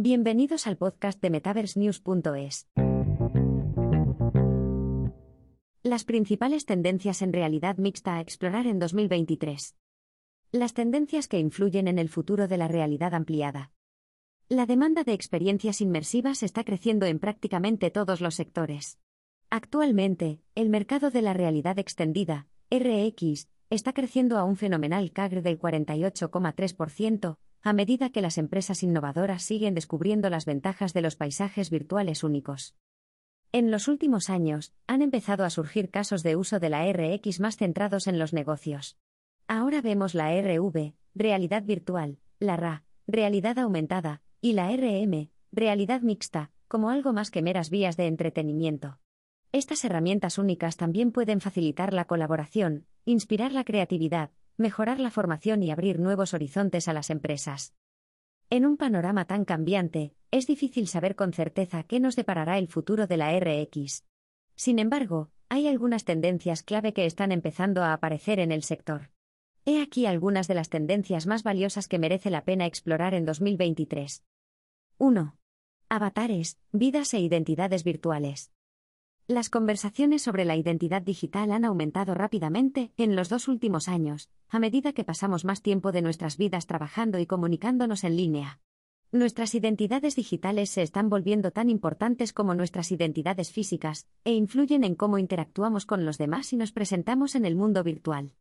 Bienvenidos al podcast de MetaverseNews.es. Las principales tendencias en realidad mixta a explorar en 2023. Las tendencias que influyen en el futuro de la realidad ampliada. La demanda de experiencias inmersivas está creciendo en prácticamente todos los sectores. Actualmente, el mercado de la realidad extendida, RX, está creciendo a un fenomenal CAGR del 48,3%, a medida que las empresas innovadoras siguen descubriendo las ventajas de los paisajes virtuales únicos. En los últimos años, han empezado a surgir casos de uso de la RX más centrados en los negocios. Ahora vemos la RV, realidad virtual, la RA, realidad aumentada, y la RM, realidad mixta, como algo más que meras vías de entretenimiento. Estas herramientas únicas también pueden facilitar la colaboración, inspirar la creatividad, mejorar la formación y abrir nuevos horizontes a las empresas. En un panorama tan cambiante, es difícil saber con certeza qué nos deparará el futuro de la RX. Sin embargo, hay algunas tendencias clave que están empezando a aparecer en el sector. He aquí algunas de las tendencias más valiosas que merece la pena explorar en 2023. 1. Avatares, vidas e identidades virtuales. Las conversaciones sobre la identidad digital han aumentado rápidamente en los dos últimos años, a medida que pasamos más tiempo de nuestras vidas trabajando y comunicándonos en línea. Nuestras identidades digitales se están volviendo tan importantes como nuestras identidades físicas, e influyen en cómo interactuamos con los demás y nos presentamos en el mundo virtual.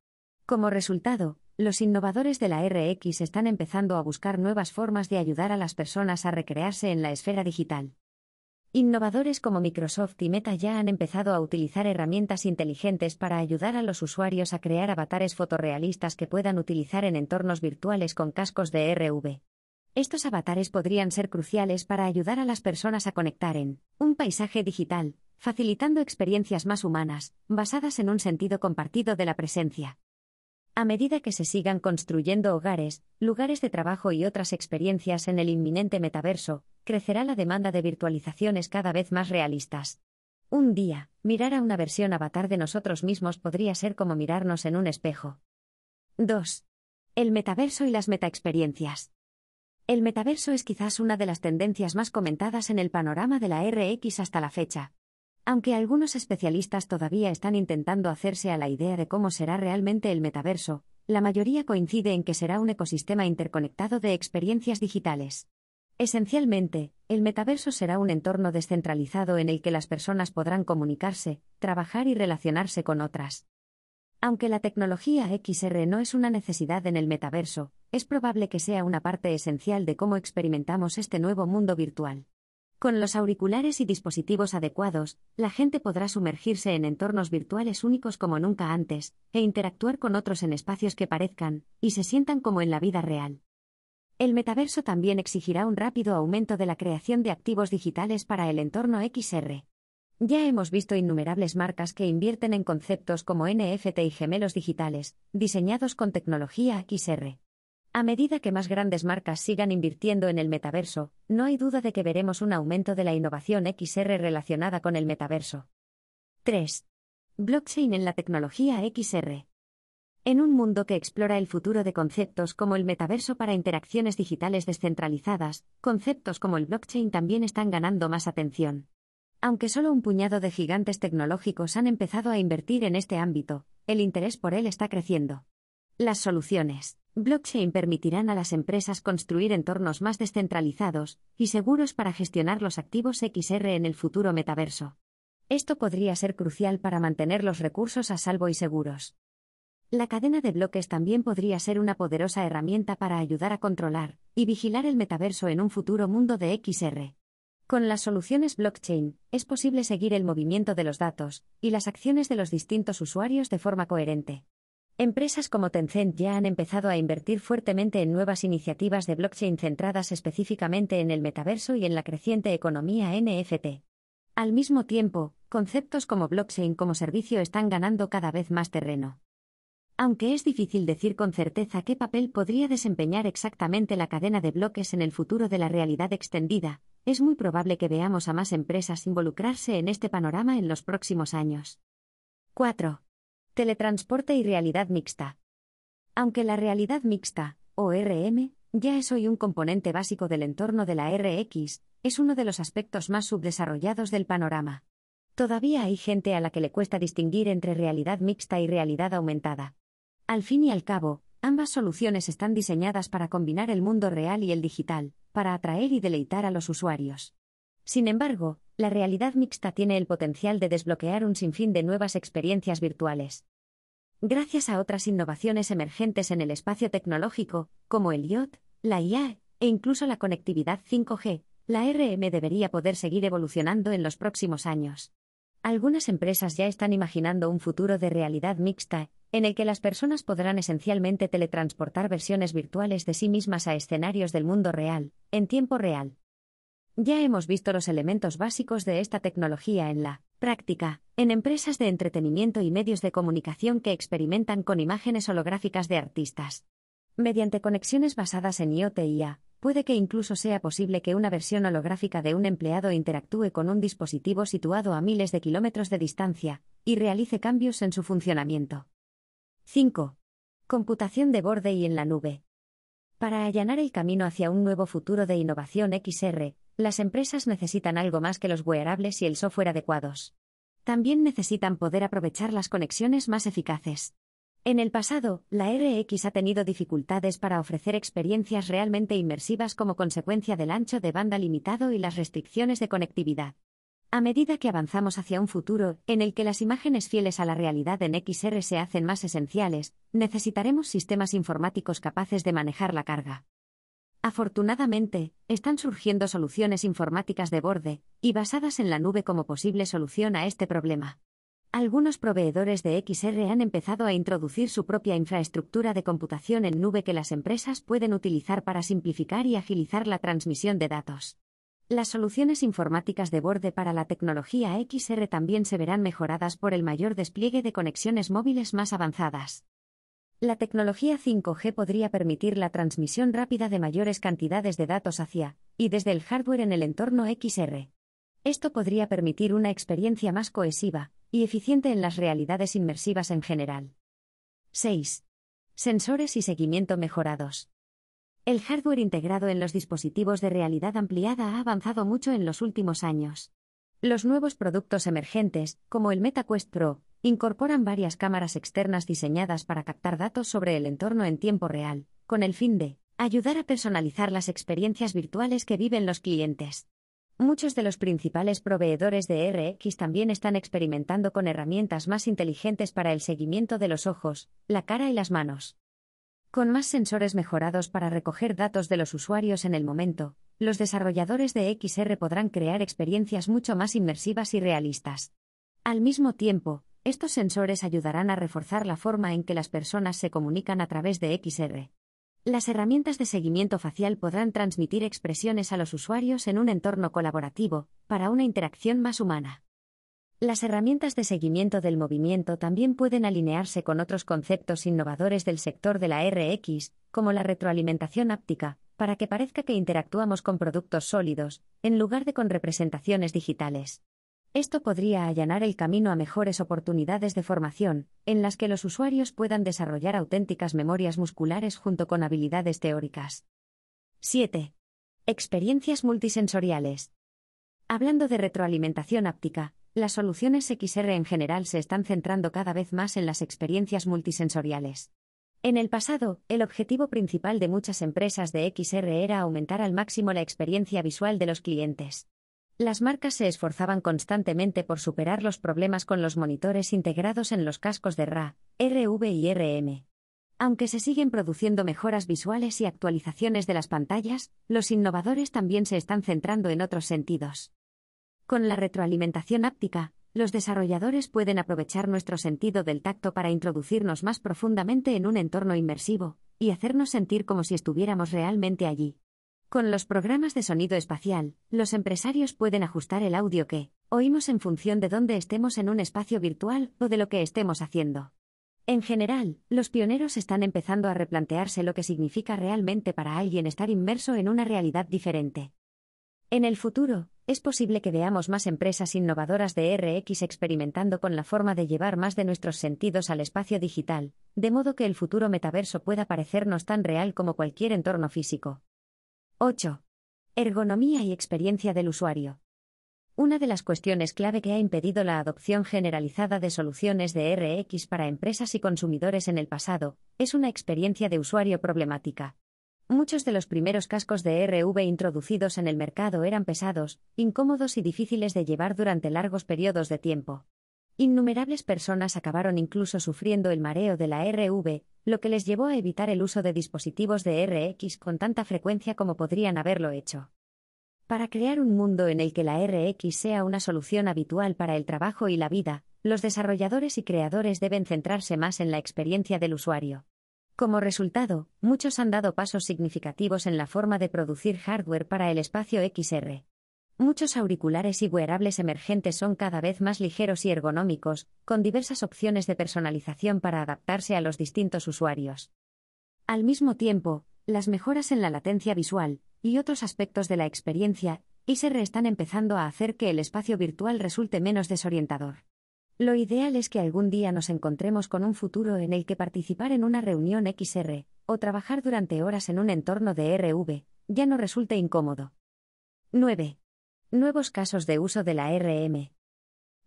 Como resultado, los innovadores de la RX están empezando a buscar nuevas formas de ayudar a las personas a recrearse en la esfera digital. Innovadores como Microsoft y Meta ya han empezado a utilizar herramientas inteligentes para ayudar a los usuarios a crear avatares fotorrealistas que puedan utilizar en entornos virtuales con cascos de RV. Estos avatares podrían ser cruciales para ayudar a las personas a conectar en un paisaje digital, facilitando experiencias más humanas, basadas en un sentido compartido de la presencia. A medida que se sigan construyendo hogares, lugares de trabajo y otras experiencias en el inminente metaverso, crecerá la demanda de virtualizaciones cada vez más realistas. Un día, mirar a una versión avatar de nosotros mismos podría ser como mirarnos en un espejo. 2. El metaverso y las metaexperiencias. El metaverso es quizás una de las tendencias más comentadas en el panorama de la RX hasta la fecha. Aunque algunos especialistas todavía están intentando hacerse a la idea de cómo será realmente el metaverso, la mayoría coincide en que será un ecosistema interconectado de experiencias digitales. Esencialmente, el metaverso será un entorno descentralizado en el que las personas podrán comunicarse, trabajar y relacionarse con otras. Aunque la tecnología XR no es una necesidad en el metaverso, es probable que sea una parte esencial de cómo experimentamos este nuevo mundo virtual. Con los auriculares y dispositivos adecuados, la gente podrá sumergirse en entornos virtuales únicos como nunca antes, e interactuar con otros en espacios que parezcan, y se sientan como en la vida real. El metaverso también exigirá un rápido aumento de la creación de activos digitales para el entorno XR. Ya hemos visto innumerables marcas que invierten en conceptos como NFT y gemelos digitales, diseñados con tecnología XR. A medida que más grandes marcas sigan invirtiendo en el metaverso, no hay duda de que veremos un aumento de la innovación XR relacionada con el metaverso. 3. Blockchain en la tecnología XR. En un mundo que explora el futuro de conceptos como el metaverso para interacciones digitales descentralizadas, conceptos como el blockchain también están ganando más atención. Aunque solo un puñado de gigantes tecnológicos han empezado a invertir en este ámbito, el interés por él está creciendo. Las soluciones. Blockchain permitirán a las empresas construir entornos más descentralizados y seguros para gestionar los activos XR en el futuro metaverso. Esto podría ser crucial para mantener los recursos a salvo y seguros. La cadena de bloques también podría ser una poderosa herramienta para ayudar a controlar y vigilar el metaverso en un futuro mundo de XR. Con las soluciones blockchain, es posible seguir el movimiento de los datos y las acciones de los distintos usuarios de forma coherente. Empresas como Tencent ya han empezado a invertir fuertemente en nuevas iniciativas de blockchain centradas específicamente en el metaverso y en la creciente economía NFT. Al mismo tiempo, conceptos como blockchain como servicio están ganando cada vez más terreno. Aunque es difícil decir con certeza qué papel podría desempeñar exactamente la cadena de bloques en el futuro de la realidad extendida, es muy probable que veamos a más empresas involucrarse en este panorama en los próximos años. 4. Teletransporte y realidad mixta. Aunque la realidad mixta, o RM, ya es hoy un componente básico del entorno de la RX, es uno de los aspectos más subdesarrollados del panorama. Todavía hay gente a la que le cuesta distinguir entre realidad mixta y realidad aumentada. Al fin y al cabo, ambas soluciones están diseñadas para combinar el mundo real y el digital, para atraer y deleitar a los usuarios. Sin embargo, la realidad mixta tiene el potencial de desbloquear un sinfín de nuevas experiencias virtuales. Gracias a otras innovaciones emergentes en el espacio tecnológico, como el IoT, la IA e incluso la conectividad 5G, la RM debería poder seguir evolucionando en los próximos años. Algunas empresas ya están imaginando un futuro de realidad mixta, en el que las personas podrán esencialmente teletransportar versiones virtuales de sí mismas a escenarios del mundo real, en tiempo real. Ya hemos visto los elementos básicos de esta tecnología en la práctica, en empresas de entretenimiento y medios de comunicación que experimentan con imágenes holográficas de artistas. Mediante conexiones basadas en IoT y puede que incluso sea posible que una versión holográfica de un empleado interactúe con un dispositivo situado a miles de kilómetros de distancia, y realice cambios en su funcionamiento. 5. Computación de borde y en la nube. Para allanar el camino hacia un nuevo futuro de innovación XR, las empresas necesitan algo más que los wearables y el software adecuados. También necesitan poder aprovechar las conexiones más eficaces. En el pasado, la RX ha tenido dificultades para ofrecer experiencias realmente inmersivas como consecuencia del ancho de banda limitado y las restricciones de conectividad. A medida que avanzamos hacia un futuro en el que las imágenes fieles a la realidad en XR se hacen más esenciales, necesitaremos sistemas informáticos capaces de manejar la carga. Afortunadamente, están surgiendo soluciones informáticas de borde, y basadas en la nube como posible solución a este problema. Algunos proveedores de XR han empezado a introducir su propia infraestructura de computación en nube que las empresas pueden utilizar para simplificar y agilizar la transmisión de datos. Las soluciones informáticas de borde para la tecnología XR también se verán mejoradas por el mayor despliegue de conexiones móviles más avanzadas. La tecnología 5G podría permitir la transmisión rápida de mayores cantidades de datos hacia y desde el hardware en el entorno XR. Esto podría permitir una experiencia más cohesiva y eficiente en las realidades inmersivas en general. 6. Sensores y seguimiento mejorados. El hardware integrado en los dispositivos de realidad ampliada ha avanzado mucho en los últimos años. Los nuevos productos emergentes, como el MetaQuest Pro, incorporan varias cámaras externas diseñadas para captar datos sobre el entorno en tiempo real, con el fin de ayudar a personalizar las experiencias virtuales que viven los clientes. Muchos de los principales proveedores de RX también están experimentando con herramientas más inteligentes para el seguimiento de los ojos, la cara y las manos. Con más sensores mejorados para recoger datos de los usuarios en el momento, los desarrolladores de XR podrán crear experiencias mucho más inmersivas y realistas. Al mismo tiempo, estos sensores ayudarán a reforzar la forma en que las personas se comunican a través de XR. Las herramientas de seguimiento facial podrán transmitir expresiones a los usuarios en un entorno colaborativo, para una interacción más humana. Las herramientas de seguimiento del movimiento también pueden alinearse con otros conceptos innovadores del sector de la RX, como la retroalimentación áptica, para que parezca que interactuamos con productos sólidos, en lugar de con representaciones digitales. Esto podría allanar el camino a mejores oportunidades de formación, en las que los usuarios puedan desarrollar auténticas memorias musculares junto con habilidades teóricas. 7. Experiencias multisensoriales. Hablando de retroalimentación áptica, las soluciones XR en general se están centrando cada vez más en las experiencias multisensoriales. En el pasado, el objetivo principal de muchas empresas de XR era aumentar al máximo la experiencia visual de los clientes. Las marcas se esforzaban constantemente por superar los problemas con los monitores integrados en los cascos de RA, RV y RM. Aunque se siguen produciendo mejoras visuales y actualizaciones de las pantallas, los innovadores también se están centrando en otros sentidos. Con la retroalimentación áptica, los desarrolladores pueden aprovechar nuestro sentido del tacto para introducirnos más profundamente en un entorno inmersivo, y hacernos sentir como si estuviéramos realmente allí. Con los programas de sonido espacial, los empresarios pueden ajustar el audio que oímos en función de dónde estemos en un espacio virtual o de lo que estemos haciendo. En general, los pioneros están empezando a replantearse lo que significa realmente para alguien estar inmerso en una realidad diferente. En el futuro, es posible que veamos más empresas innovadoras de RX experimentando con la forma de llevar más de nuestros sentidos al espacio digital, de modo que el futuro metaverso pueda parecernos tan real como cualquier entorno físico. 8. Ergonomía y experiencia del usuario. Una de las cuestiones clave que ha impedido la adopción generalizada de soluciones de RX para empresas y consumidores en el pasado es una experiencia de usuario problemática. Muchos de los primeros cascos de RV introducidos en el mercado eran pesados, incómodos y difíciles de llevar durante largos periodos de tiempo. Innumerables personas acabaron incluso sufriendo el mareo de la RV, lo que les llevó a evitar el uso de dispositivos de RX con tanta frecuencia como podrían haberlo hecho. Para crear un mundo en el que la RX sea una solución habitual para el trabajo y la vida, los desarrolladores y creadores deben centrarse más en la experiencia del usuario. Como resultado, muchos han dado pasos significativos en la forma de producir hardware para el espacio XR. Muchos auriculares y wearables emergentes son cada vez más ligeros y ergonómicos, con diversas opciones de personalización para adaptarse a los distintos usuarios. Al mismo tiempo, las mejoras en la latencia visual y otros aspectos de la experiencia XR están empezando a hacer que el espacio virtual resulte menos desorientador. Lo ideal es que algún día nos encontremos con un futuro en el que participar en una reunión XR, o trabajar durante horas en un entorno de RV, ya no resulte incómodo. 9. Nuevos casos de uso de la RM.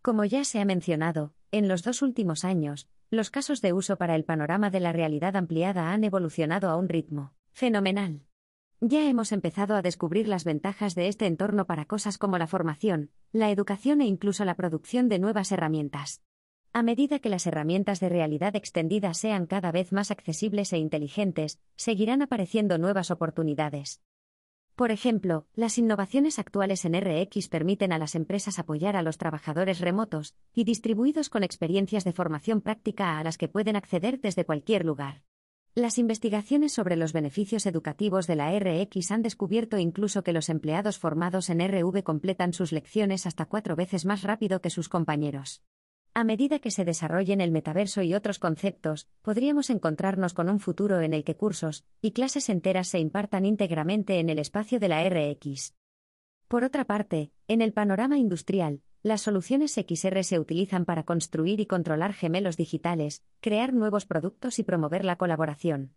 Como ya se ha mencionado, en los dos últimos años, los casos de uso para el panorama de la realidad ampliada han evolucionado a un ritmo fenomenal. Ya hemos empezado a descubrir las ventajas de este entorno para cosas como la formación, la educación e incluso la producción de nuevas herramientas. A medida que las herramientas de realidad extendida sean cada vez más accesibles e inteligentes, seguirán apareciendo nuevas oportunidades. Por ejemplo, las innovaciones actuales en RX permiten a las empresas apoyar a los trabajadores remotos y distribuidos con experiencias de formación práctica a las que pueden acceder desde cualquier lugar. Las investigaciones sobre los beneficios educativos de la RX han descubierto incluso que los empleados formados en RV completan sus lecciones hasta cuatro veces más rápido que sus compañeros. A medida que se desarrollen el metaverso y otros conceptos, podríamos encontrarnos con un futuro en el que cursos y clases enteras se impartan íntegramente en el espacio de la RX. Por otra parte, en el panorama industrial, las soluciones XR se utilizan para construir y controlar gemelos digitales, crear nuevos productos y promover la colaboración.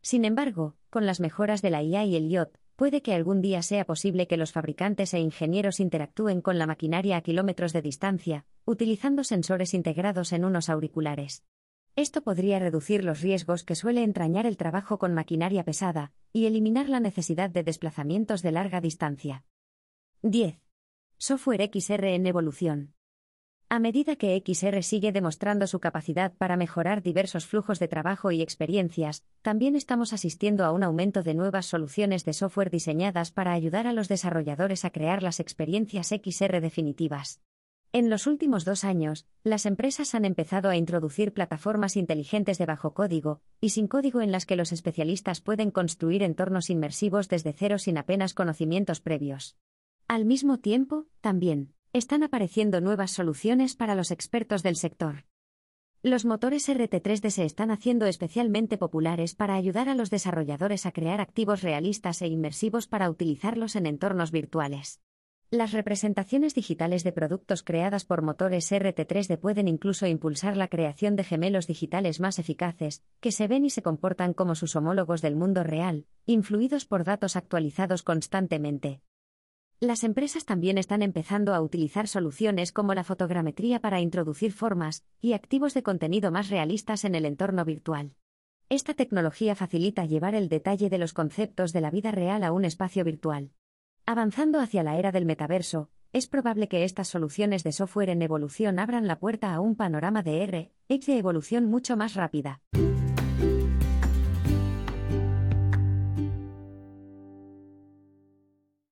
Sin embargo, con las mejoras de la IA y el IoT, puede que algún día sea posible que los fabricantes e ingenieros interactúen con la maquinaria a kilómetros de distancia, utilizando sensores integrados en unos auriculares. Esto podría reducir los riesgos que suele entrañar el trabajo con maquinaria pesada, y eliminar la necesidad de desplazamientos de larga distancia. 10. Software XR en evolución. A medida que XR sigue demostrando su capacidad para mejorar diversos flujos de trabajo y experiencias, también estamos asistiendo a un aumento de nuevas soluciones de software diseñadas para ayudar a los desarrolladores a crear las experiencias XR definitivas. En los últimos dos años, las empresas han empezado a introducir plataformas inteligentes de bajo código y sin código en las que los especialistas pueden construir entornos inmersivos desde cero sin apenas conocimientos previos. Al mismo tiempo, también, están apareciendo nuevas soluciones para los expertos del sector. Los motores RT3D se están haciendo especialmente populares para ayudar a los desarrolladores a crear activos realistas e inmersivos para utilizarlos en entornos virtuales. Las representaciones digitales de productos creadas por motores RT3D pueden incluso impulsar la creación de gemelos digitales más eficaces, que se ven y se comportan como sus homólogos del mundo real, influidos por datos actualizados constantemente. Las empresas también están empezando a utilizar soluciones como la fotogrametría para introducir formas y activos de contenido más realistas en el entorno virtual. Esta tecnología facilita llevar el detalle de los conceptos de la vida real a un espacio virtual. Avanzando hacia la era del metaverso, es probable que estas soluciones de software en evolución abran la puerta a un panorama de R, de evolución mucho más rápida.